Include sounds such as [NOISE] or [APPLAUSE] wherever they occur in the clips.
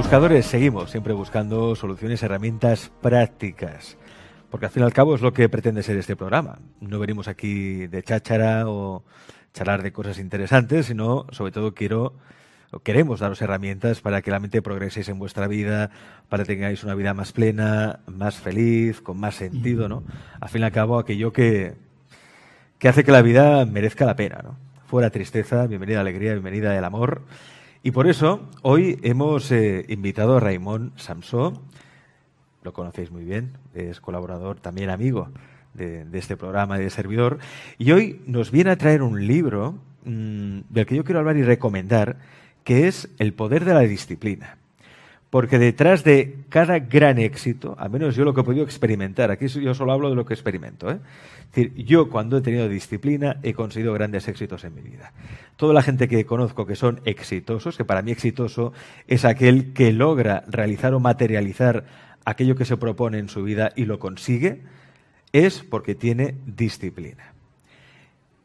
buscadores seguimos siempre buscando soluciones, herramientas prácticas, porque al fin y al cabo es lo que pretende ser este programa. No venimos aquí de cháchara o charlar de cosas interesantes, sino sobre todo quiero queremos daros herramientas para que la mente progreséis en vuestra vida, para que tengáis una vida más plena, más feliz, con más sentido, ¿no? Al fin y al cabo, aquello que, que hace que la vida merezca la pena, ¿no? Fuera tristeza, bienvenida alegría, bienvenida el amor. Y por eso, hoy hemos eh, invitado a Raimón Samsó, lo conocéis muy bien, es colaborador, también amigo de, este programa y de servidor, y hoy nos viene a traer un libro mm, del que yo quiero hablar y recomendar, que es el poder de la disciplina. Porque detrás de cada gran éxito, al menos yo lo que he podido experimentar, aquí yo solo hablo de lo que experimento, ¿eh? es decir, yo cuando he tenido disciplina he conseguido grandes éxitos en mi vida. Toda la gente que conozco que son exitosos, que para mí exitoso es aquel que logra realizar o materializar aquello que se propone en su vida y lo consigue, es porque tiene disciplina.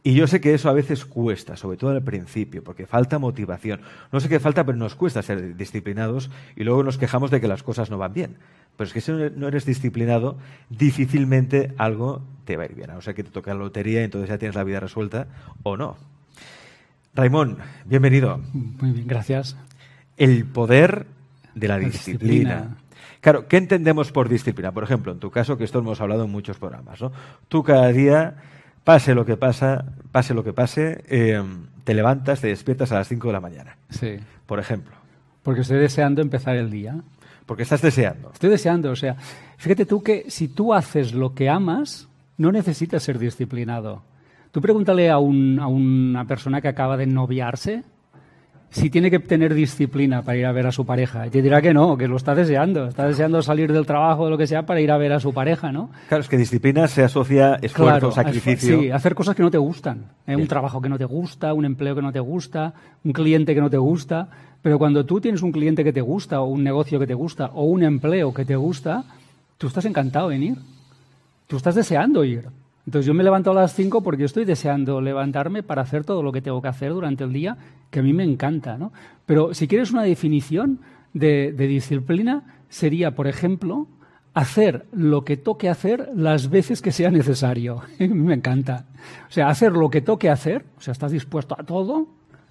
Y yo sé que eso a veces cuesta, sobre todo al principio, porque falta motivación. No sé qué falta, pero nos cuesta ser disciplinados y luego nos quejamos de que las cosas no van bien. Pero es que si no eres disciplinado, difícilmente algo te va a ir bien. O sea que te toca la lotería y entonces ya tienes la vida resuelta o no. Raimón, bienvenido. Muy bien, gracias. El poder de la, disciplina. Claro, ¿qué entendemos por disciplina? Por ejemplo, en tu caso, que esto hemos hablado en muchos programas, ¿no? Tú cada día pase lo que pasa, pase lo que pase, eh, te levantas, te despiertas a las 5 de la mañana. Sí. Por ejemplo. Porque estoy deseando empezar el día. Porque estás deseando. Estoy deseando, o sea, fíjate tú que si tú haces lo que amas, no necesitas ser disciplinado. Tú pregúntale a, un, a una persona que acaba de noviarse si tiene que tener disciplina para ir a ver a su pareja. Y te dirá que no, que lo está deseando. Está deseando salir del trabajo o lo que sea para ir a ver a su pareja, ¿no? Claro, es que disciplina se asocia esfuerzo, sacrificio. Sí, hacer cosas que no te gustan. ¿eh? Un trabajo que no te gusta, un empleo que no te gusta, un cliente que no te gusta. Pero cuando tú tienes un cliente que te gusta, o un negocio que te gusta, o un empleo que te gusta, tú estás encantado en ir. Tú estás deseando ir. Entonces yo me levanto a las 5 porque estoy deseando levantarme para hacer todo lo que tengo que hacer durante el día, que a mí me encanta. ¿no? Pero si quieres una definición de, disciplina, sería, por ejemplo, hacer lo que toque hacer las veces que sea necesario. [LAUGHS] a mí me encanta. O sea, hacer lo que toque hacer, o sea, estás dispuesto a todo,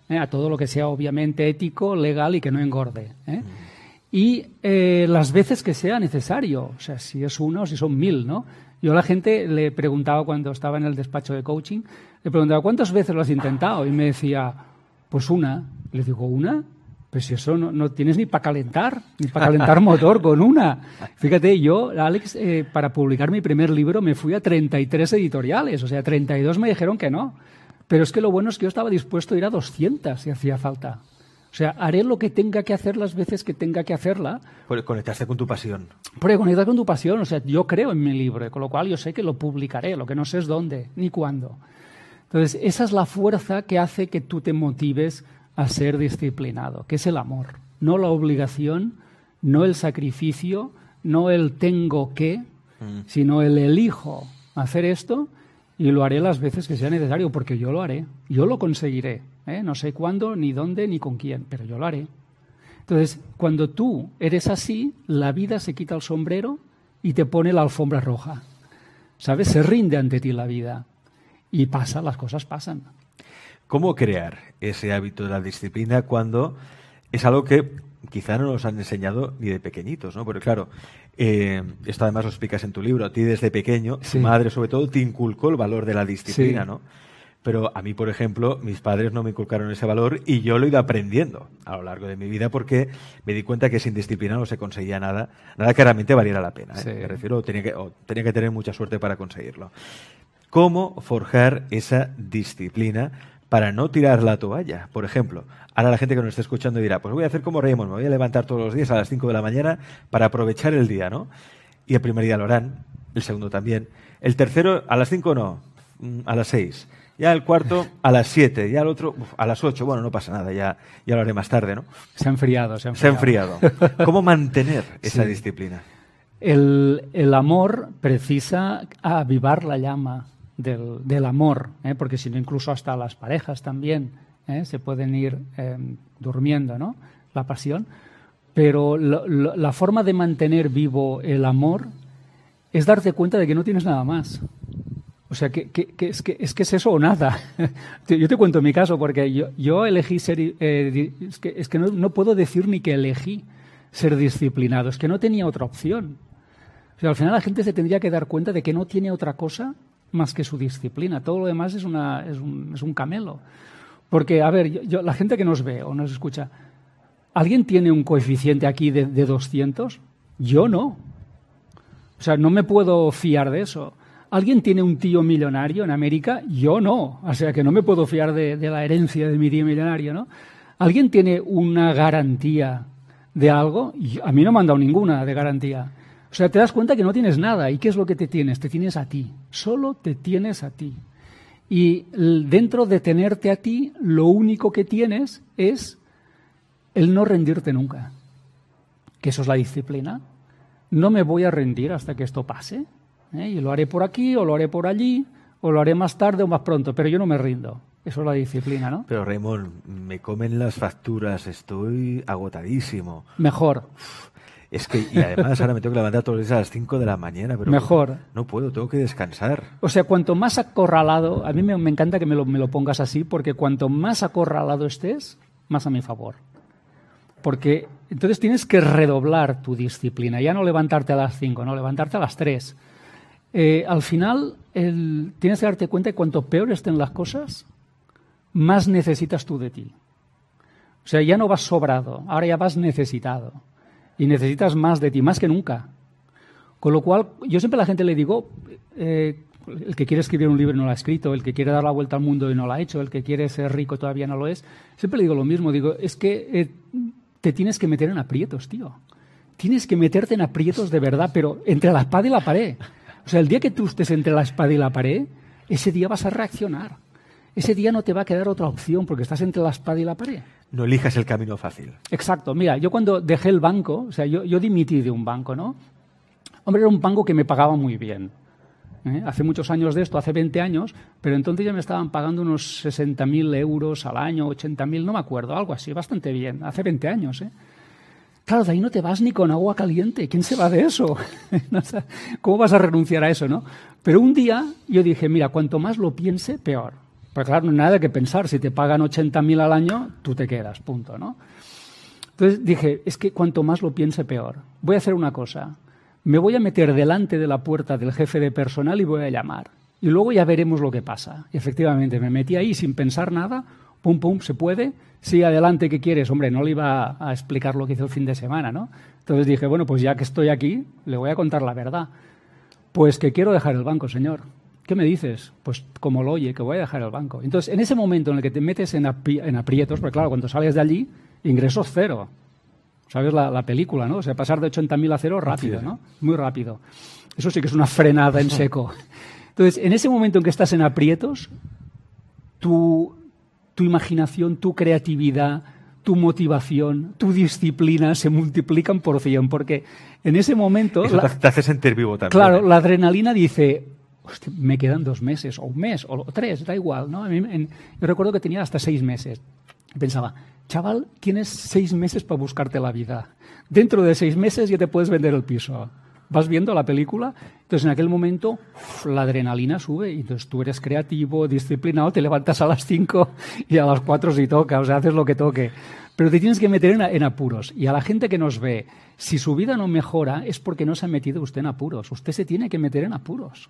¿eh? a todo lo que sea obviamente ético, legal y que no engorde. ¿eh? Mm. Y eh, las veces que sea necesario, o sea, si es uno o si son mil, ¿no? Yo a la gente le preguntaba cuando estaba en el despacho de coaching, le preguntaba, ¿cuántas veces lo has intentado? Y me decía, pues una. Le digo, ¿una? Pues si eso no, tienes ni para calentar, ni para calentar [LAUGHS] motor con una. Fíjate, yo, Alex, eh, para publicar mi primer libro me fui a 33 editoriales, o sea, 32 me dijeron que no. Pero es que lo bueno es que yo estaba dispuesto a ir a 200 si hacía falta. O sea, haré lo que tenga que hacer las veces que tenga que hacerla. Por conectarse con tu pasión. Por conectar con tu pasión. O sea, yo creo en mi libro, con lo cual yo sé que lo publicaré, lo que no sé es dónde ni cuándo. Entonces, esa es la fuerza que hace que tú te motives a ser disciplinado, que es el amor. No la obligación, no el sacrificio, no el tengo que, mm. sino el elijo hacer esto y lo haré las veces que sea necesario, porque yo lo haré, yo lo conseguiré. ¿eh? No sé cuándo, ni dónde, ni con quién, pero yo lo haré. Entonces, cuando tú eres así, la vida se quita el sombrero y te pone la alfombra roja. ¿Sabes? Se rinde ante ti la vida. Y pasa, las cosas pasan. ¿Cómo crear ese hábito de la disciplina cuando es algo que quizá no nos han enseñado ni de pequeñitos, ¿no? Porque claro, eh, esto además lo explicas en tu libro, a ti desde pequeño, tu madre sobre todo te inculcó el valor de la disciplina, ¿no? Pero a mí, por ejemplo, mis padres no me inculcaron ese valor y yo lo he ido aprendiendo a lo largo de mi vida porque me di cuenta que sin disciplina no se conseguía nada, nada que realmente valiera la pena. ¿eh? Me refiero, tenía que, tenía que tener mucha suerte para conseguirlo. ¿Cómo forjar esa disciplina para no tirar la toalla? Por ejemplo, ahora la gente que nos está escuchando dirá, pues voy a hacer como Raymond, me voy a levantar todos los días a las 5 de la mañana para aprovechar el día, ¿no? Y el primer día lo harán, el segundo también. El tercero, a las 5 no, mm, a las 6 ya el cuarto a las 7, ya el otro a las 8. Bueno, no pasa nada, ya, ya lo haré más tarde, ¿no? Se ha enfriado, se ha enfriado. Se ha enfriado. ¿Cómo mantener [LAUGHS] esa disciplina? El, el, amor precisa avivar la llama del, amor, ¿eh? porque si no, incluso hasta las parejas también ¿eh? se pueden ir eh, durmiendo, ¿no? La pasión. pero la forma de mantener vivo el amor es darte cuenta de que no tienes nada más. O sea, que, es, que, es, eso o nada. [LAUGHS] yo te cuento mi caso, porque yo, elegí ser... Eh, es que, es no, no, puedo decir ni que elegí ser disciplinado, es que no tenía otra opción. O sea, al final la gente se tendría que dar cuenta de que no tiene otra cosa más que su disciplina. Todo lo demás es, una, es, un, es un camelo. Porque, a ver, yo, la gente que nos ve o nos escucha, ¿alguien tiene un coeficiente aquí de, de 200? Yo no. O sea, no me puedo fiar de eso. ¿Alguien tiene un tío millonario en América? Yo no. O sea, que no me puedo fiar de, de la herencia de mi tío millonario, ¿no? ¿Alguien tiene una garantía de algo? A mí no me han dado ninguna de garantía. O sea, te das cuenta que no tienes nada. ¿Y qué es lo que te tienes? Te tienes a ti. Solo te tienes a ti. Y dentro de tenerte a ti, lo único que tienes es el no rendirte nunca. Que eso es la disciplina. No me voy a rendir hasta que esto pase. ¿eh? Y lo haré por aquí, o lo haré por allí, o lo haré más tarde o más pronto, pero yo no me rindo. Eso es la disciplina, ¿no? Pero Raymond, me comen las facturas, estoy agotadísimo. Mejor. Es que, y además ahora me tengo que levantar todos los días a las 5 de la mañana, pero Mejor. no puedo, tengo que descansar. O sea, cuanto más acorralado, a mí me, encanta que me lo, me lo, pongas así, porque cuanto más acorralado estés, más a mi favor. Porque entonces tienes que redoblar tu disciplina, ya no levantarte a las 5, no, levantarte a las 3. Eh, al final, el, tienes que darte cuenta que cuanto peor estén las cosas, más necesitas tú de ti. O sea, ya no vas sobrado, ahora ya vas necesitado y necesitas más de ti, más que nunca. Con lo cual, yo siempre a la gente le digo, eh, el que quiere escribir un libro no lo ha escrito, el que quiere dar la vuelta al mundo y no lo ha hecho, el que quiere ser rico todavía no lo es. Siempre le digo lo mismo, digo, es que eh, te tienes que meter en aprietos, tío. Tienes que meterte en aprietos de verdad, pero entre la espada y la pared. O sea, el día que tú estés entre la espada y la pared, ese día vas a reaccionar. Ese día no te va a quedar otra opción porque estás entre la espada y la pared. No elijas el camino fácil. Exacto. Mira, yo cuando dejé el banco, o sea, yo, yo dimití de un banco, ¿no? Hombre, era un banco que me pagaba muy bien. ¿eh? Hace muchos años de esto, hace 20 años, pero entonces ya me estaban pagando unos 60.000 euros al año, 80.000, no me acuerdo, algo así, bastante bien. Hace 20 años, ¿eh? Claro, de ahí no te vas ni con agua caliente. ¿Quién se va de eso? [LAUGHS] ¿Cómo vas a renunciar a eso, no? Pero un día yo dije, mira, cuanto más lo piense, peor. Pues claro, no hay nada que pensar. Si te pagan 80.000 al año, tú te quedas, punto, ¿no? Entonces dije, es que cuanto más lo piense, peor. Voy a hacer una cosa. Me voy a meter delante de la puerta del jefe de personal y voy a llamar. Y luego ya veremos lo que pasa. Y efectivamente, me metí ahí sin pensar nada. Pum, pum, se puede. Sí, adelante, ¿qué quieres? Hombre, no le iba a explicar lo que hizo el fin de semana, ¿no? Entonces dije, bueno, pues ya que estoy aquí, le voy a contar la verdad. Pues que quiero dejar el banco, señor. ¿Qué me dices? Pues como lo oye, que voy a dejar el banco. Entonces, en ese momento en el que te metes en, aprietos, porque claro, cuando sales de allí, ingresos cero. ¿Sabes la, película, no? O sea, pasar de 80.000 a cero rápido, ¿no? Muy rápido. Eso sí que es una frenada en [LAUGHS] seco. Entonces, en ese momento en que estás en aprietos, tu, tu imaginación, tu creatividad, tu motivación, tu disciplina se multiplican por cien, porque en ese momento... Eso te hace sentir vivo también. Claro, ¿eh? la adrenalina dice, me quedan dos meses, o un mes, o tres, da igual, ¿no? yo recuerdo que tenía hasta seis meses. Pensaba, chaval, tienes seis meses para buscarte la vida. Dentro de seis meses ya te puedes vender el piso. Vas viendo la película, entonces en aquel momento la adrenalina sube y entonces tú eres creativo, disciplinado, te levantas a las cinco y a las cuatro si toca, o sea, haces lo que toque. Pero te tienes que meter en, en apuros. Y a la gente que nos ve, si su vida no mejora es porque no se ha metido usted en apuros. Usted se tiene que meter en apuros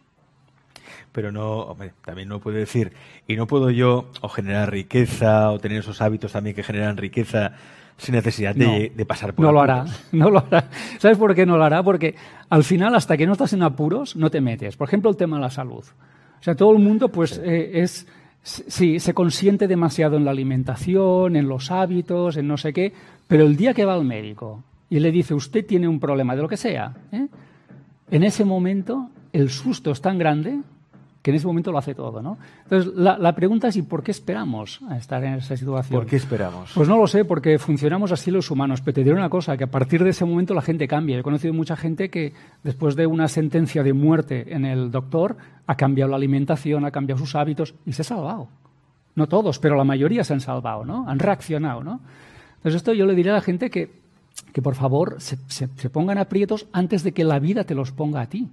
pero no, hombre, también no puedo decir, y no puedo yo o generar riqueza o tener esos hábitos también que generan riqueza sin necesidad de, pasar por No lo hará, no lo hará. ¿Sabes por qué no lo hará? Porque al final, hasta que no estás en apuros, no te metes. Por ejemplo, el tema de la salud. O sea, todo el mundo, pues, eh, es, sí, se consiente demasiado en la alimentación, en los hábitos, en no sé qué, pero el día que va al médico y le dice, usted tiene un problema de lo que sea, ¿eh? en ese momento el susto es tan grande que en ese momento lo hace todo, ¿no? Entonces, la, pregunta es, ¿y por qué esperamos a estar en esa situación? ¿Por qué esperamos? Pues no lo sé, porque funcionamos así los humanos, pero te diré una cosa, que a partir de ese momento la gente cambia. He conocido mucha gente que después de una sentencia de muerte en el doctor ha cambiado la alimentación, ha cambiado sus hábitos y se ha salvado. No todos, pero la mayoría se han salvado, ¿no? Han reaccionado, ¿no? Entonces esto yo le diría a la gente que que por favor se, se, se pongan aprietos antes de que la vida te los ponga a ti.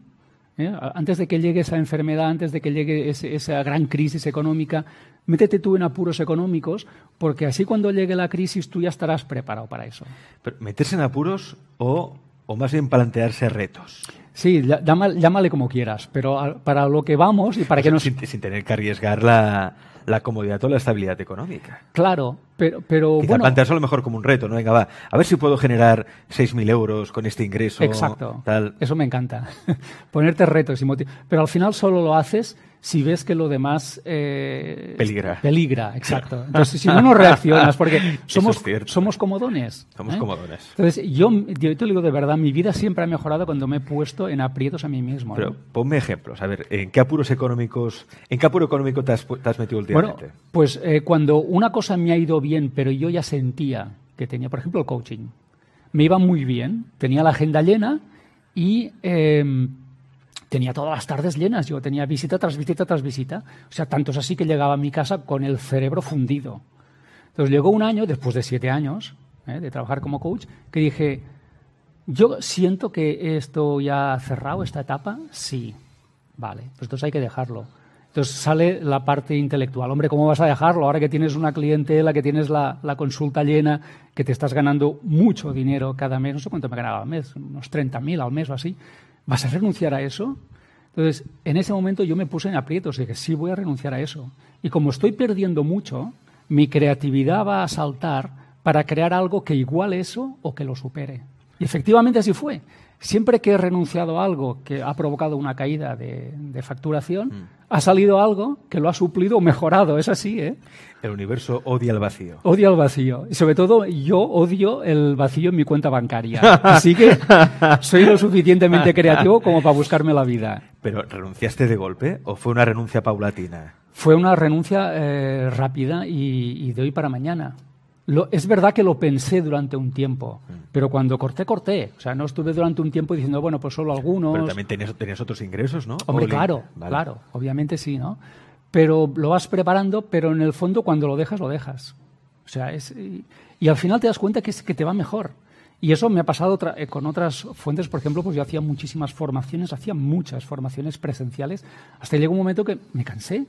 ¿Eh? Antes de que llegue esa enfermedad, antes de que llegue ese, esa gran crisis económica, métete tú en apuros económicos, porque así cuando llegue la crisis tú ya estarás preparado para eso. Pero, ¿Meterse en apuros o, o más bien plantearse retos? Sí, llámale, llámale como quieras, pero para lo que vamos y para que nos... Sin, sin tener que arriesgar la, la comodidad o la estabilidad económica. Claro, pero, pero Quizá bueno... plantearse a lo mejor como un reto, ¿no? Venga, va, a ver si puedo generar 6.000 euros con este ingreso. Exacto. Tal. Eso me encanta. [LAUGHS] Ponerte retos y motivos. Pero al final solo lo haces si ves que lo demás eh, Peligra. Peligra, [LAUGHS] exacto. Entonces, si no, no reaccionas, porque somos, es somos comodones. Somos ¿eh? comodones. Entonces, yo, yo te digo de verdad, mi vida siempre ha mejorado cuando me he puesto en aprietos a mí mismo. Pero ¿no? ponme ejemplos. A ver, ¿en qué apuros económicos, en qué apuro económico te has, te has metido Bueno, últimamente? pues eh, cuando una cosa me ha ido bien, pero yo ya sentía que tenía, por ejemplo, el coaching, me iba muy bien, tenía la agenda llena y eh, tenía todas las tardes llenas. Yo tenía visita tras visita tras visita. O sea, tanto es así que llegaba a mi casa con el cerebro fundido. Entonces llegó un año, después de siete años eh, de trabajar como coach, que dije, yo siento que esto ya ha cerrado, esta etapa, sí. Vale, pues entonces hay que dejarlo. Entonces sale la parte intelectual. Hombre, ¿cómo vas a dejarlo ahora que tienes una clientela, que tienes la, la consulta llena, que te estás ganando mucho dinero cada mes? No sé cuánto me ganaba al mes, unos 30.000 al mes o así. ¿Vas a renunciar a eso? Entonces, en ese momento yo me puse en aprietos, dije, sí, voy a renunciar a eso. Y como estoy perdiendo mucho, mi creatividad va a saltar para crear algo que iguale eso o que lo supere. Y efectivamente así fue. Siempre que he renunciado a algo que ha provocado una caída de, de facturación, ha salido algo que lo ha suplido o mejorado. Es así, ¿eh? El universo odia el vacío. Odio el vacío. Y sobre todo, yo odio el vacío en mi cuenta bancaria. Así que soy lo suficientemente creativo como para buscarme la vida. ¿Pero renunciaste de golpe o fue una renuncia paulatina? Fue una renuncia eh, rápida y, y de hoy para mañana. Lo- es verdad que lo pensé durante un tiempo, pero cuando corté, corté. O sea, no estuve durante un tiempo diciendo, bueno, pues solo algunos. Pero también tenías, tenías otros ingresos, ¿no? Hombre, claro, Vale. claro, obviamente sí, ¿no? Pero lo vas preparando, pero en el fondo cuando lo dejas, lo dejas. O sea, es, y, y al final te das cuenta que, es, que te va mejor. Y eso me ha pasado otra- eh, con otras fuentes, por ejemplo, pues yo hacía muchísimas formaciones, hacía muchas formaciones presenciales, hasta llegó un momento que me cansé,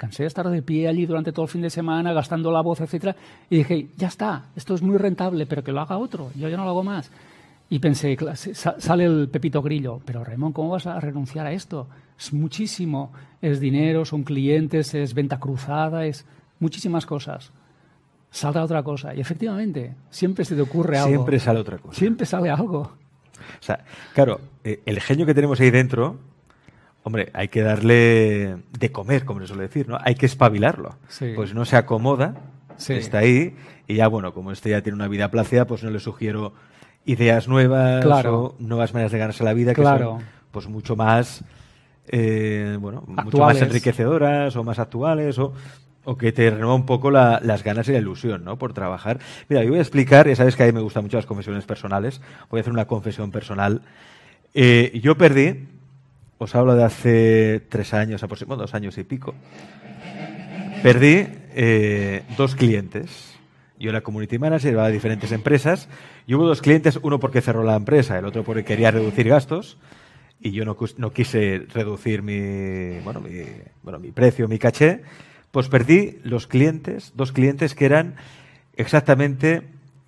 cansé de estar de pie allí durante todo el fin de semana, gastando la voz, etcétera, y dije, ya está, esto es muy rentable, pero que lo haga otro, yo ya no lo hago más. Y pensé, sale el Pepito Grillo, pero Ramón, ¿cómo vas a renunciar a esto? Es muchísimo, es dinero, son clientes, es venta cruzada, es muchísimas cosas. Saldrá otra cosa. Y efectivamente, siempre se te ocurre algo. Siempre sale otra cosa. Siempre sale algo. O sea, claro, eh, el genio que tenemos ahí dentro, hombre, hay que darle de comer, como se suele decir, ¿no? Hay que espabilarlo. Sí. Pues no se acomoda, Sí. está ahí, y ya, bueno, como este ya tiene una vida plácida, pues no le sugiero ideas nuevas Claro. o nuevas maneras de ganarse la vida que Claro. son, pues mucho más, eh, bueno, mucho más enriquecedoras o más actuales o o que te renueva un poco la- las ganas y la ilusión, ¿no? Por trabajar. Mira, yo voy a explicar, ya sabes que a mí me gustan mucho las confesiones personales, voy a hacer una confesión personal. Eh, yo perdí, os hablo de hace tres años, aproximadamente dos años y pico, perdí eh, dos clientes. Yo era community manager, llevaba diferentes empresas, y hubo dos clientes, uno porque cerró la empresa, el otro porque quería reducir gastos, y yo no, no quise reducir mi, bueno, mi, bueno, mi precio, mi caché, pues perdí los clientes, dos clientes que eran exactamente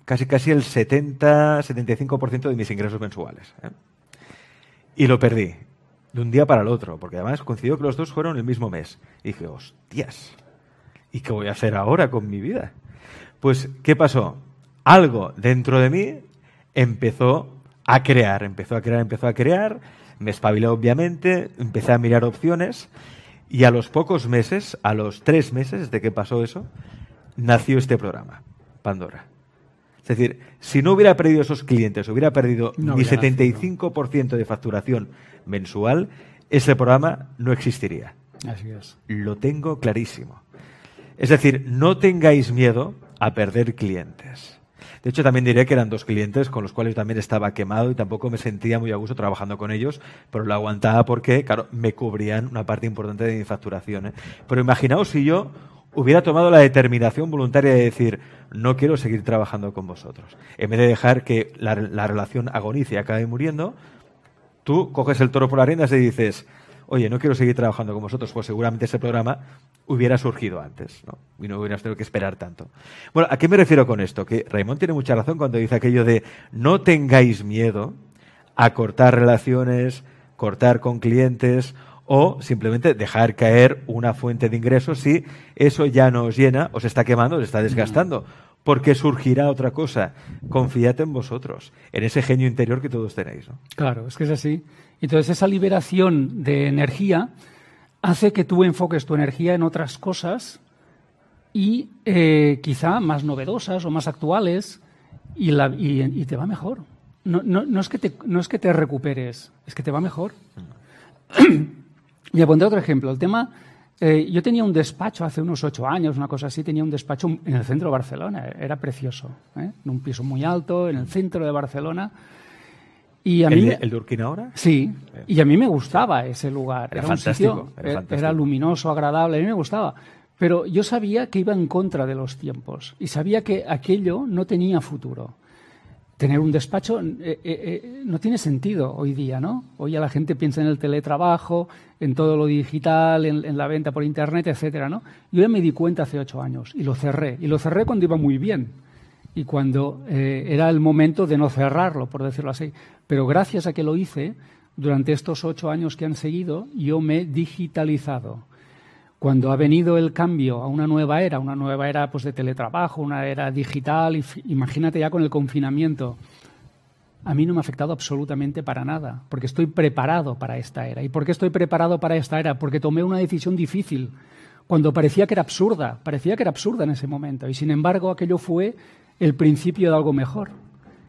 casi casi el 70-75% de mis ingresos mensuales. ¿eh? Y lo perdí de un día para el otro, porque además coincidió que los dos fueron el mismo mes. Y dije, hostias, ¿y qué voy a hacer ahora con mi vida? Pues, ¿qué pasó? Algo dentro de mí empezó a crear, empezó a crear, empezó a crear, me espabilé obviamente, empecé a mirar opciones y a los pocos meses, a los tres meses de que pasó eso, nació este programa, Pandora. Es decir, si no hubiera perdido esos clientes, hubiera perdido No mi hubiera 75% de facturación mensual, ese programa no existiría. Así es. Lo tengo clarísimo. Es decir, no tengáis miedo a perder clientes. De hecho, también diré que eran dos clientes con los cuales también estaba quemado y tampoco me sentía muy a gusto trabajando con ellos, pero lo aguantaba porque, claro, me cubrían una parte importante de mi facturación. ¿eh? Pero imaginaos si yo hubiera tomado la determinación voluntaria de decir, no quiero seguir trabajando con vosotros. En vez de dejar que la, relación agonice y acabe muriendo, tú coges el toro por las riendas y dices, oye, no quiero seguir trabajando con vosotros, pues seguramente ese programa hubiera surgido antes, ¿no? Y no hubieras tenido que esperar tanto. Bueno, ¿a qué me refiero con esto? Que Raymond tiene mucha razón cuando dice aquello de no tengáis miedo a cortar relaciones, cortar con clientes o simplemente dejar caer una fuente de ingresos si eso ya no os llena, os está quemando, os está desgastando. Porque surgirá otra cosa. Confiad en vosotros, en ese genio interior que todos tenéis. ¿no? Claro, es que es así. Entonces esa liberación de energía hace que tú enfoques tu energía en otras cosas y eh, quizá más novedosas o más actuales y, la, y, te va mejor. No, no, no, es que te, no es que te recuperes, es que te va mejor. [CLEARS THROAT] Y apunté otro ejemplo. El tema, eh, yo tenía un despacho hace unos ocho años, una cosa así, tenía un despacho en el centro de Barcelona, era precioso, ¿eh? en un piso muy alto, en el centro de Barcelona. Y a ¿El, mí, ¿El de Urquina ahora? Sí, y a mí me gustaba ese lugar. Era, fantástico, era, era luminoso, agradable, a mí me gustaba. Pero yo sabía que iba en contra de los tiempos y sabía que aquello no tenía futuro tener un despacho eh, eh, eh, no tiene sentido hoy día, ¿no? Hoy ya la gente piensa en el teletrabajo, en todo lo digital, en, la venta por internet, etcétera, ¿no? Yo ya me di cuenta hace ocho años y lo cerré. Y lo cerré cuando iba muy bien y cuando era el momento de no cerrarlo, por decirlo así. Pero gracias a que lo hice, durante estos ocho años que han seguido, yo me he digitalizado cuando ha venido el cambio a una nueva era, una nueva era pues, de teletrabajo, una era digital, imagínate ya con el confinamiento, a mí no me ha afectado absolutamente para nada, porque estoy preparado para esta era. ¿Y por qué estoy preparado para esta era? Porque tomé una decisión difícil, cuando parecía que era absurda, parecía que era absurda en ese momento, y sin embargo aquello fue el principio de algo mejor,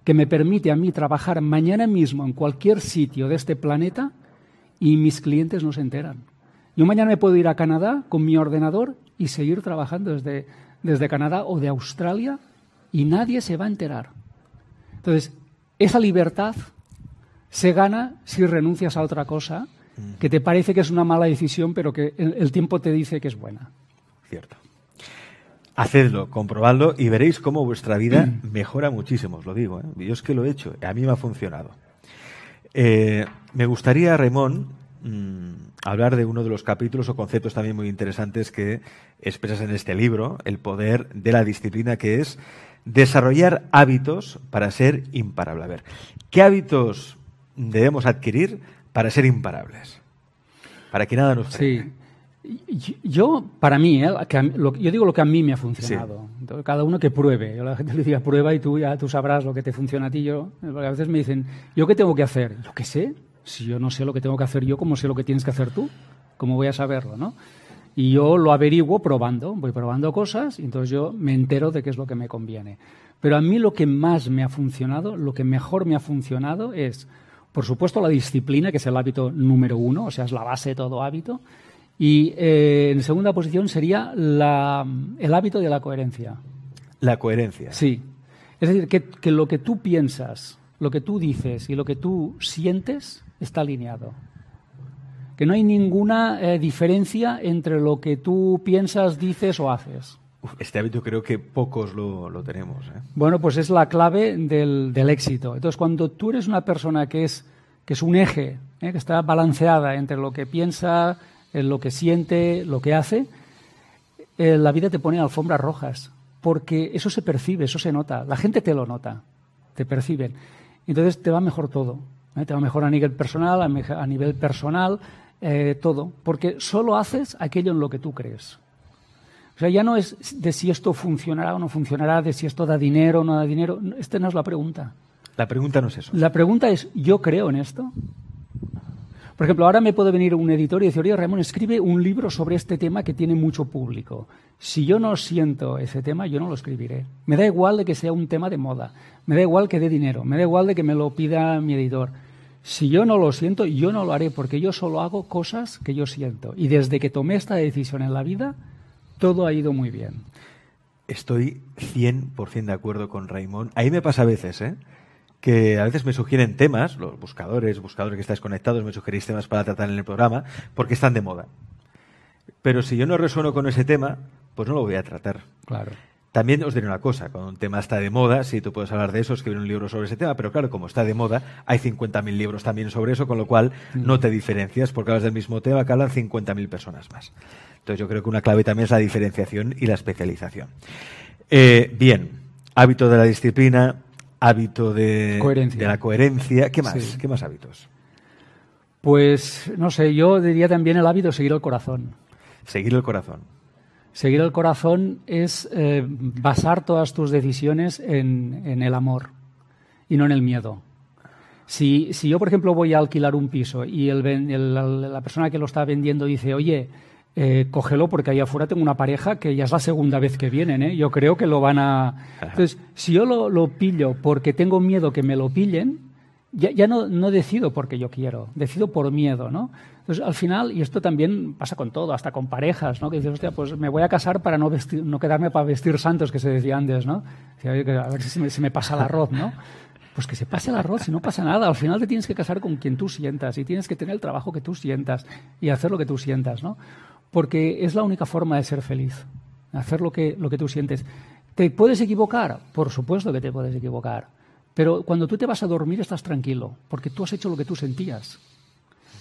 que me permite a mí trabajar mañana mismo en cualquier sitio de este planeta y mis clientes no se enteran. Yo mañana me puedo ir a Canadá con mi ordenador y seguir trabajando desde, desde Canadá o de Australia y nadie se va a enterar. Entonces, esa libertad se gana si renuncias a otra cosa mm. que te parece que es una mala decisión, pero que el, tiempo te dice que es buena. Cierto. Hacedlo, comprobadlo y veréis cómo vuestra vida [CLEARS THROAT] mejora muchísimo, os lo digo. ¿eh? Yo es que lo he hecho, a mí me ha funcionado. Eh, me gustaría, Ramón, mm, hablar de uno de los capítulos o conceptos también muy interesantes que expresas en este libro, el poder de la disciplina, que es desarrollar hábitos para ser imparable. A ver, ¿qué hábitos debemos adquirir para ser imparables? Para que nada nos frene. Sí. Yo, para mí, ¿eh? yo digo lo que a mí me ha funcionado. cada uno que pruebe. Yo la gente le diría prueba y tú ya tú sabrás lo que te funciona a ti. Yo, porque a veces me dicen, ¿yo qué tengo que hacer? Yo qué sé. Si yo no sé lo que tengo que hacer yo, ¿cómo sé lo que tienes que hacer tú? ¿Cómo voy a saberlo, no? Y yo lo averiguo probando, voy probando cosas y entonces yo me entero de qué es lo que me conviene. Pero a mí lo que más me ha funcionado, lo que mejor me ha funcionado es, por supuesto, la disciplina, que es el hábito número uno, o sea, es la base de todo hábito. Y eh, en segunda posición sería la, el hábito de la coherencia. La coherencia. Sí. Es decir, que, que lo que tú piensas, lo que tú dices y lo que tú sientes está alineado. Que no hay ninguna eh, diferencia entre lo que tú piensas, dices o haces. Este hábito creo que pocos lo, tenemos. ¿eh? Bueno, pues es la clave del, éxito. Entonces, cuando tú eres una persona que es, que es un eje, ¿eh? que está balanceada entre lo que piensa, lo que siente, lo que hace, la vida te pone alfombras rojas. Porque eso se percibe, eso se nota. La gente te lo nota, te perciben. Entonces te va mejor todo. ¿eh? te va mejor a nivel personal, a, nivel personal, eh, todo, porque solo haces aquello en lo que tú crees. O sea, ya no es de si esto funcionará o no funcionará, de si esto da dinero o no da dinero. Esta no es la pregunta. La pregunta no es eso. La pregunta es, ¿yo creo en esto? Por ejemplo, ahora me puede venir un editor y decir, oye, Ramón, escribe un libro sobre este tema que tiene mucho público. Si yo no siento ese tema, yo no lo escribiré. Me da igual de que sea un tema de moda, me da igual que dé dinero, me da igual de que me lo pida mi editor. Si yo no lo siento, yo no lo haré porque yo solo hago cosas que yo siento. Y desde que tomé esta decisión en la vida, todo ha ido muy bien. Estoy 100% de acuerdo con Raymond. Ahí me pasa a veces, ¿eh? Que a veces me sugieren temas, los buscadores, buscadores que estáis conectados, me sugerís temas para tratar en el programa, porque están de moda. Pero si yo no resueno con ese tema, pues no lo voy a tratar. Claro. También os diré una cosa, cuando un tema está de moda, sí, tú puedes hablar de eso, escribir un libro sobre ese tema, pero claro, como está de moda, hay 50.000 libros también sobre eso, con lo cual Mm. no te diferencias porque hablas del mismo tema que hablan 50.000 personas más. Entonces yo creo que una clave también es la diferenciación y la especialización. Eh, bien, hábito de la disciplina, hábito de, Coherencia. de la coherencia. ¿Qué más? Sí. ¿Qué más hábitos? Pues, no sé, yo diría también el hábito de seguir el corazón. Seguir el corazón. Seguir el corazón es eh, basar todas tus decisiones en, en el amor y no en el miedo. Si, si yo, por ejemplo, voy a alquilar un piso y el la persona que lo está vendiendo dice, oye, eh, cógelo porque ahí afuera tengo una pareja que ya es la segunda vez que vienen, ¿eh? yo creo que lo van a... [LAUGHS] Entonces, si yo lo, lo pillo porque tengo miedo que me lo pillen, ya, ya no, no decido porque yo quiero, decido por miedo, ¿no? Entonces, al final, y esto también pasa con todo, hasta con parejas, ¿no? Que dices, hostia, pues me voy a casar para no, vestir, no quedarme para vestir santos, que se decía antes, ¿no? Decía, "Oye, que a ver si se me, se me pasa el arroz, ¿no? Pues que se pase el arroz, si no pasa nada. Al final te tienes que casar con quien tú sientas y tienes que tener el trabajo que tú sientas y hacer lo que tú sientas, ¿no? Porque es la única forma de ser feliz, hacer lo que, lo que tú sientes. ¿Te puedes equivocar? Por supuesto que te puedes equivocar. Pero cuando tú te vas a dormir estás tranquilo, porque tú has hecho lo que tú sentías.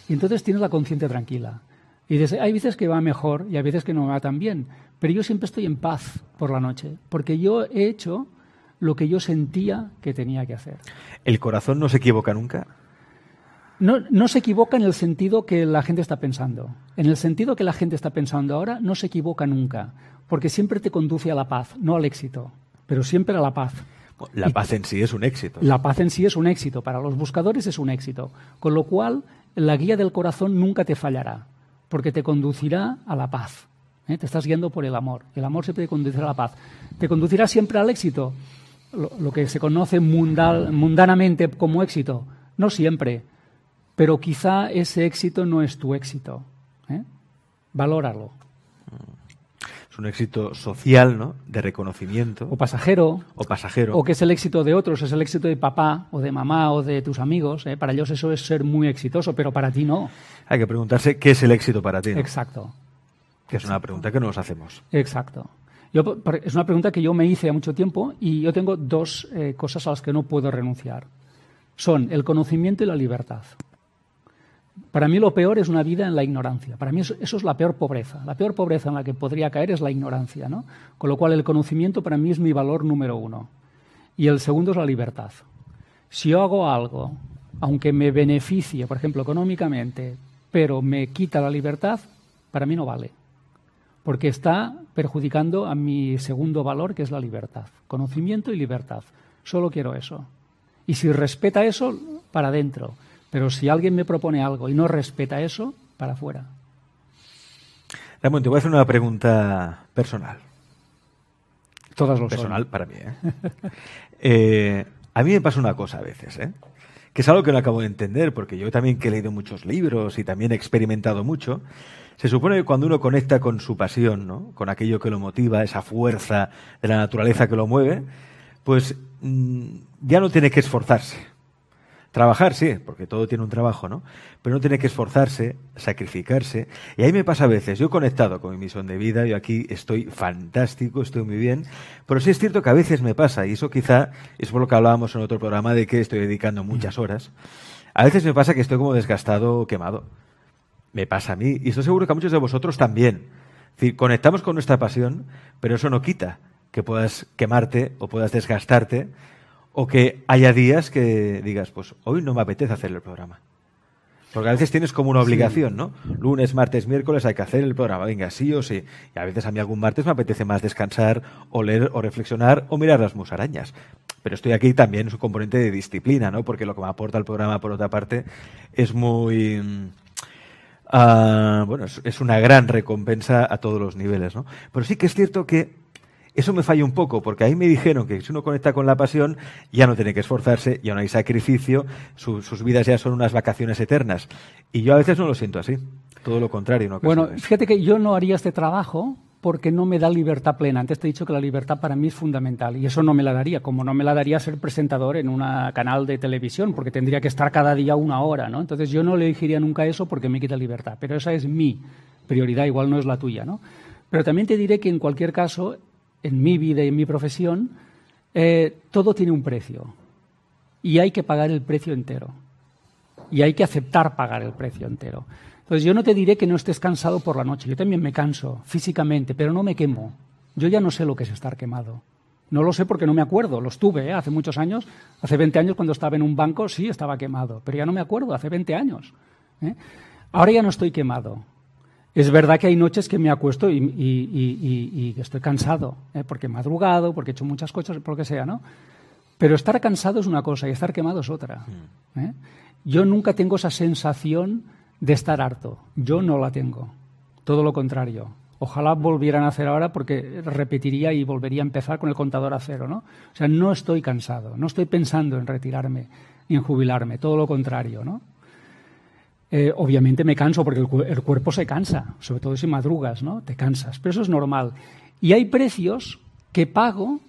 Y entonces tienes la conciencia tranquila. Y dices, hay veces que va mejor y hay veces que no va tan bien. Pero yo siempre estoy en paz por la noche, porque yo he hecho lo que yo sentía que tenía que hacer. ¿El corazón no se equivoca nunca? No, no se equivoca en el sentido que la gente está pensando. En el sentido que la gente está pensando ahora, no se equivoca nunca, porque siempre te conduce a la paz, no al éxito, pero siempre a la paz. La paz en sí es un éxito. La paz en sí es un éxito, para los buscadores es un éxito, con lo cual la guía del corazón nunca te fallará, porque te conducirá a la paz. ¿eh? Te estás guiando por el amor, el amor siempre te conducirá a la paz. ¿Te conducirá siempre al éxito? Lo, lo que se conoce mundal- mundanamente como éxito, no siempre, pero quizá ese éxito no es tu éxito. ¿eh? Valóralo. Es un éxito social, ¿no? De reconocimiento. O pasajero, O pasajero. O que es el éxito de otros, es el éxito de papá o de mamá o de tus amigos. ¿eh? Para ellos eso es ser muy exitoso, pero para ti no. Hay que preguntarse qué es el éxito para ti. ¿no? Exacto, Que es una pregunta que no nos hacemos. exacto. Yo, es una pregunta que yo me hice hace mucho tiempo y yo tengo dos eh, cosas a las que no puedo renunciar. Son el conocimiento y la libertad. Para mí lo peor es una vida en la ignorancia. Para mí eso, es la peor pobreza. La peor pobreza en la que podría caer es la ignorancia. ¿no? Con lo cual el conocimiento para mí es mi valor número uno. Y el segundo es la libertad. Si yo hago algo, aunque me beneficie, por ejemplo, económicamente, pero me quita la libertad, para mí no vale. Porque está perjudicando a mi segundo valor, que es la libertad. Conocimiento y libertad. Solo quiero eso. Y si respeta eso, para adentro. Pero si alguien me propone algo y no respeta eso, para afuera. Ramón, te voy a hacer una pregunta personal. Todas lo Personal para mí, ¿eh? [LAUGHS] Eh, A mí me pasa una cosa a veces, ¿eh? Que es algo que no acabo de entender, porque yo también que he leído muchos libros y también he experimentado mucho, se supone que cuando uno conecta con su pasión, ¿no? Con aquello que lo motiva, esa fuerza de la naturaleza que lo mueve, pues mm, ya no tiene que esforzarse. Trabajar, sí, porque todo tiene un trabajo, ¿no? Pero no tiene que esforzarse, sacrificarse. Y ahí me pasa a veces, yo he conectado con mi misión de vida, yo aquí estoy fantástico, estoy muy bien, pero sí es cierto que a veces me pasa, y eso quizá es por lo que hablábamos en otro programa de que estoy dedicando muchas horas. A veces me pasa que estoy como desgastado o quemado. Me pasa a mí, y estoy seguro que a muchos de vosotros también. Es decir, conectamos con nuestra pasión, pero eso no quita que puedas quemarte o puedas desgastarte o que haya días que digas, pues hoy no me apetece hacer el programa. Porque a veces tienes como una obligación, ¿no? Lunes, martes, miércoles hay que hacer el programa, venga, sí o sí. Y a veces a mí algún martes me apetece más descansar o leer o reflexionar o mirar las musarañas. Pero estoy aquí también en su componente de disciplina, ¿no? Porque lo que me aporta el programa, por otra parte, es muy... mm, ah, bueno, es, es una gran recompensa a todos los niveles, ¿no? Pero sí que es cierto que eso me falla un poco, porque ahí me dijeron que si uno conecta con la pasión, ya no tiene que esforzarse, ya no hay sacrificio, su- sus vidas ya son unas vacaciones eternas. Y yo a veces no lo siento así, todo lo contrario. en Bueno, fíjate que yo no haría este trabajo porque no me da libertad plena. Antes te he dicho que la libertad para mí es fundamental y eso no me la daría, como no me la daría ser presentador en un canal de televisión, porque tendría que estar cada día una hora, ¿no? Entonces yo no elegiría nunca eso porque me quita libertad, pero esa es mi prioridad, igual no es la tuya, ¿no? Pero también te diré que en cualquier caso, en mi vida y en mi profesión, eh, todo tiene un precio. Y hay que pagar el precio entero. Y hay que aceptar pagar el precio entero. Entonces yo no te diré que no estés cansado por la noche. Yo también me canso físicamente, pero no me quemo. Yo ya no sé lo que es estar quemado. No lo sé porque no me acuerdo. Lo estuve ¿eh? hace muchos años. Hace 20 años cuando estaba en un banco sí estaba quemado, pero ya no me acuerdo. Hace 20 años. ¿eh? Ahora ya no estoy quemado. Es verdad que hay noches que me acuesto y, y, estoy cansado, ¿eh? porque he madrugado, porque he hecho muchas cosas, por lo que sea, ¿no? Pero estar cansado es una cosa y estar quemado es otra. ¿eh? Yo nunca tengo esa sensación de estar harto. Yo no la tengo. Todo lo contrario. Ojalá volvieran a hacer ahora porque repetiría y volvería a empezar con el contador a cero, ¿no? O sea, no estoy cansado, no estoy pensando en retirarme ni en jubilarme, todo lo contrario, ¿no? Eh, obviamente me canso porque el, cuerpo se cansa, sobre todo si madrugas, ¿no? Te cansas, pero eso es normal. Y hay precios que pago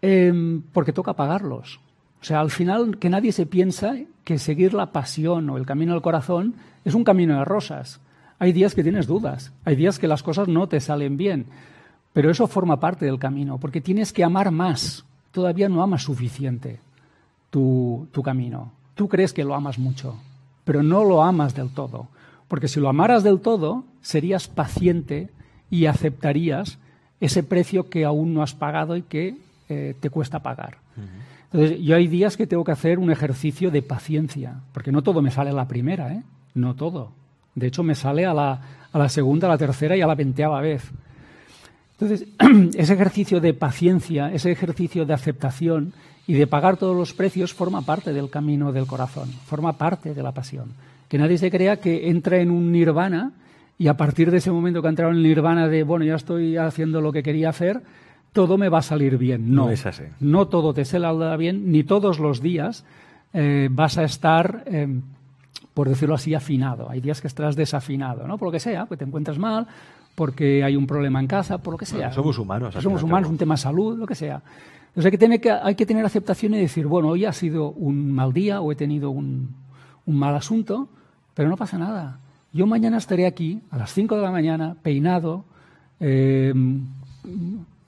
em, porque toca pagarlos. O sea, al final que nadie se piensa que seguir la pasión o el camino del corazón es un camino de rosas. Hay días que tienes dudas, hay días que las cosas no te salen bien, pero eso forma parte del camino, porque tienes que amar más. Todavía no amas suficiente tu, tu camino. Tú crees que lo amas mucho, pero no lo amas del todo, porque si lo amaras del todo, serías paciente y aceptarías ese precio que aún no has pagado y que eh, te cuesta pagar. Entonces, yo hay días que tengo que hacer un ejercicio de paciencia, porque no todo me sale a la primera, ¿eh? No todo. De hecho, me sale a la, a la segunda, a la tercera y a la veinteava vez. Entonces, [CLEARS THROAT] ese ejercicio de paciencia, ese ejercicio de aceptación y de pagar todos los precios forma parte del camino del corazón, forma parte de la pasión. Que nadie se crea que entra en un nirvana y a partir de ese momento que ha entrado en el nirvana de, bueno, ya estoy haciendo lo que quería hacer, todo me va a salir bien. No, es así. No todo te saldrá bien, ni todos los días eh, vas a estar... Eh, por decirlo así, afinado. Hay días que estás desafinado, ¿no? Por lo que sea, que te encuentras mal, porque hay un problema en casa, por lo que sea. somos humanos. Somos humanos, un tema de salud, lo que sea. Entonces hay que, tener hay que tener aceptación y decir, bueno, hoy ha sido un mal día o he tenido un, un mal asunto, pero no pasa nada. Yo mañana estaré aquí a las 5 de la mañana, peinado, eh,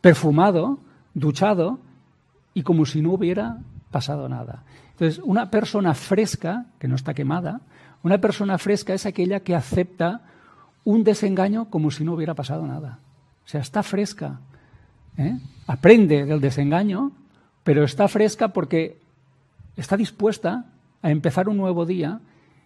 perfumado, duchado y como si no hubiera pasado nada. Entonces, una persona fresca, que no está quemada, una persona fresca es aquella que acepta un desengaño como si no hubiera pasado nada. O sea, está fresca. ¿Eh? Aprende del desengaño, pero está fresca porque está dispuesta a empezar un nuevo día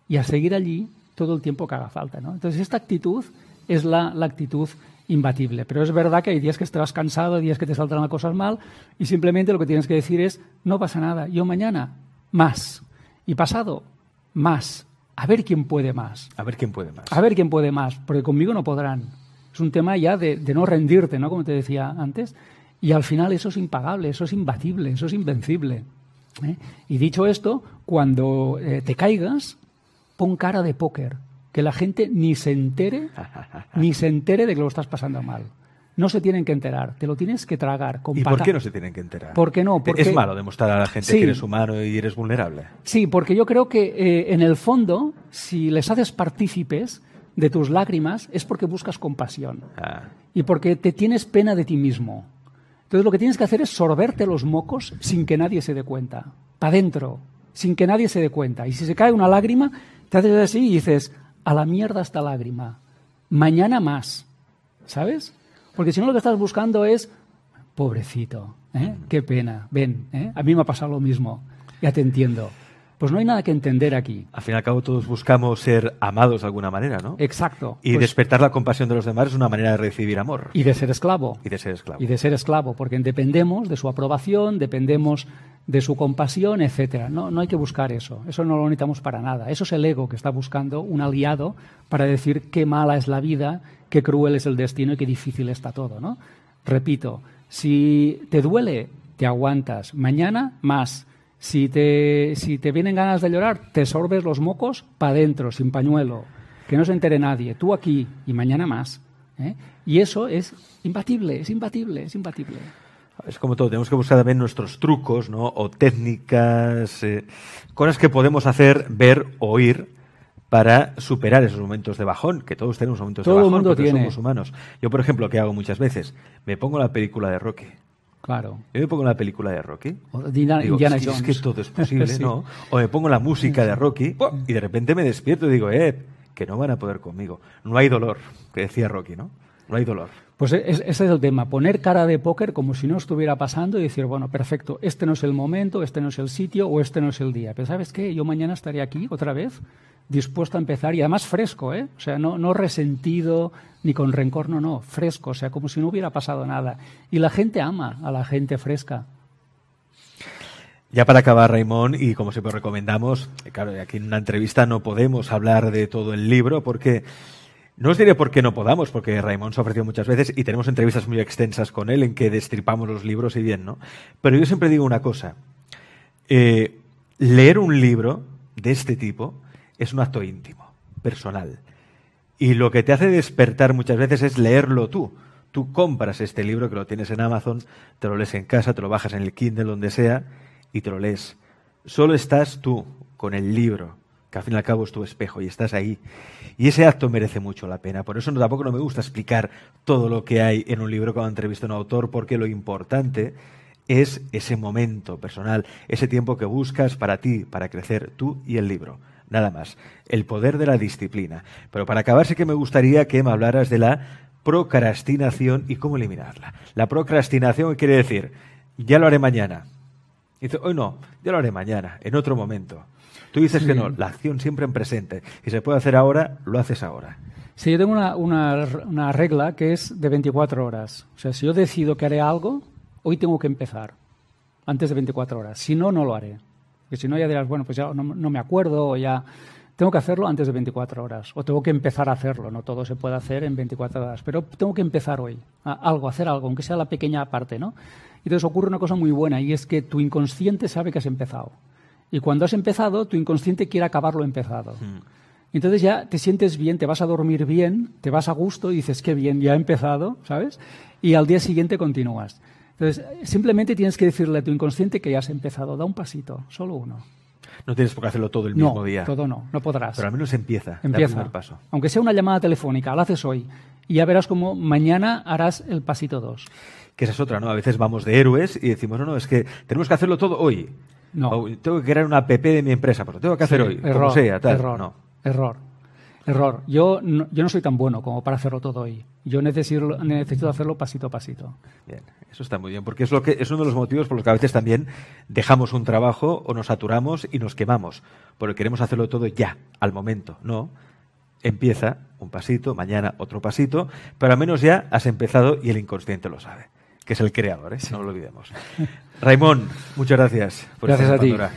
y a seguir allí todo el tiempo que haga falta. Entonces, esta actitud es la, la, actitud imbatible. Pero es verdad que hay días que estarás cansado, días que te saldrán las cosas mal, y simplemente lo que tienes que decir es, no pasa nada, yo mañana más. Y pasado, más. A ver quién puede más. A ver quién puede más. A ver quién puede más, porque conmigo no podrán. Es un tema ya de, no rendirte, ¿no? Como te decía antes. Y al final eso es impagable, eso es imbatible, eso es invencible. ¿eh? Y dicho esto, cuando eh, te caigas, pon cara de póker. Que la gente ni se entere, [LAUGHS] ni se entere de que lo estás pasando mal no se tienen que enterar, te lo tienes que tragar. ¿Y por qué no se tienen que enterar? ¿Por qué no? Porque... Es malo demostrar a la gente que eres humano y eres vulnerable. Sí, porque yo creo que eh, en el fondo, si les haces partícipes de tus lágrimas, es porque buscas compasión ah. y porque te tienes pena de ti mismo. Entonces lo que tienes que hacer es sorberte los mocos sin que nadie se dé cuenta, para adentro, sin que nadie se dé cuenta. Y si se cae una lágrima, te haces así y dices, a la mierda esta lágrima, mañana más, ¿sabes? Porque si no lo que estás buscando es, pobrecito, ¿eh? qué pena, ven, ¿eh? a mí me ha pasado lo mismo, ya te entiendo. Pues no hay nada que entender aquí. Al fin y al cabo todos buscamos ser amados de alguna manera, ¿no? Exacto. Y pues despertar la compasión de los demás es una manera de recibir amor. Y de ser esclavo. Y de ser esclavo. Y de ser esclavo, porque dependemos de su aprobación, dependemos de su compasión, etcétera. No, no hay que buscar eso. Eso no lo necesitamos para nada. Eso es el ego que está buscando un aliado para decir qué mala es la vida, qué cruel es el destino y qué difícil está todo, ¿no? Repito, si te duele, te aguantas. Mañana, más. Si te, si te vienen ganas de llorar, te sorbes los mocos para adentro, sin pañuelo. Que no se entere nadie. Tú aquí y mañana más. ¿eh? Y eso es imbatible, es imbatible, es imbatible. Es como todo, tenemos que buscar también nuestros trucos, ¿no? O técnicas, eh, cosas que podemos hacer, ver, oír, para superar esos momentos de bajón, que todos tenemos momentos Todo de bajón, mundo porque tiene. somos humanos. Yo, por ejemplo, ¿qué hago muchas veces? Me pongo la película de Rocky. Claro. Yo me pongo la película de Rocky. O Digo, Indiana es, que- es Jones. que todo es posible, [LAUGHS] Sí. ¿no? O me pongo la música de Rocky [LAUGHS] y de repente me despierto y digo, eh, que no van a poder conmigo. No hay dolor, que decía Rocky, ¿no? No hay dolor. Pues es- ese es el tema, poner cara de póker como si no estuviera pasando y decir, bueno, perfecto, este no es el momento, este no es el sitio o este no es el día. Pero ¿sabes qué? Yo mañana estaré aquí otra vez, dispuesto a empezar y además fresco, ¿eh? O sea, no, no resentido ni con rencor, no, no, fresco, o sea, como si no hubiera pasado nada. Y la gente ama a la gente fresca. Ya para acabar, Raimón, y como siempre recomendamos, claro, aquí en una entrevista no podemos hablar de todo el libro porque no os diré por qué no podamos, porque Raimón se ha ofrecido muchas veces y tenemos entrevistas muy extensas con él en que destripamos los libros y bien, ¿no? Pero yo siempre digo una cosa. eh, leer un libro de este tipo es un acto íntimo, personal. Y lo que te hace despertar muchas veces es leerlo tú. Tú compras este libro que lo tienes en Amazon, te lo lees en casa, te lo bajas en el Kindle, donde sea, y te lo lees. Solo estás tú con el libro, que al fin y al cabo es tu espejo, y estás ahí. Y ese acto merece mucho la pena. Por eso no, tampoco no me gusta explicar todo lo que hay en un libro cuando entrevisto a un autor, porque lo importante es ese momento personal, ese tiempo que buscas para ti, para crecer tú y el libro. Nada más. El poder de la disciplina. Pero para acabar sí que me gustaría que me hablaras de la procrastinación y cómo eliminarla. La procrastinación quiere decir, ya lo haré mañana. Dice, hoy no, ya lo haré mañana, en otro momento. Tú dices que no, la acción siempre en presente. Si se puede hacer ahora, lo haces ahora. Sí, yo tengo una, una, una regla que es de 24 horas. O sea, si yo decido que haré algo, hoy tengo que empezar, antes de 24 horas. Si no, no lo haré. Que si no, ya dirás, bueno, pues ya no, no me acuerdo o ya... Tengo que hacerlo antes de 24 horas o tengo que empezar a hacerlo. No todo se puede hacer en 24 horas, pero tengo que empezar hoy. A algo, hacer algo, aunque sea la pequeña parte, ¿no? Y entonces ocurre una cosa muy buena y es que tu inconsciente sabe que has empezado. Y cuando has empezado, tu inconsciente quiere acabar lo empezado. Entonces ya te sientes bien, te vas a dormir bien, te vas a gusto y dices, qué bien, ya he empezado, ¿sabes? Y al día siguiente continúas. Entonces, simplemente tienes que decirle a tu inconsciente que ya has empezado, da un pasito, solo uno. No tienes por qué hacerlo todo el mismo no, día. todo no, no podrás. Pero al menos empieza. da Empieza. primer paso. Aunque sea una llamada telefónica, la haces hoy. Y ya verás cómo mañana harás el pasito dos. Que esa es otra, ¿no? A veces vamos de héroes y decimos, no, no, es que tenemos que hacerlo todo hoy. No. O tengo que crear una app de mi empresa, lo tengo que hacer hoy, error, como sea, tal. Error, No. error, error. Yo no, yo no soy tan bueno como para hacerlo todo hoy. Yo necesito, necesito hacerlo pasito a pasito. Bien, eso está muy bien, porque es, lo que, es uno de los motivos por los que a veces también dejamos un trabajo o nos saturamos y nos quemamos, porque queremos hacerlo todo ya, al momento. No, empieza un pasito, mañana otro pasito, pero al menos ya has empezado y el inconsciente lo sabe, que es el creador, ¿eh? no lo olvidemos. [LAUGHS] Raimón, muchas gracias por Gracias estar a ti.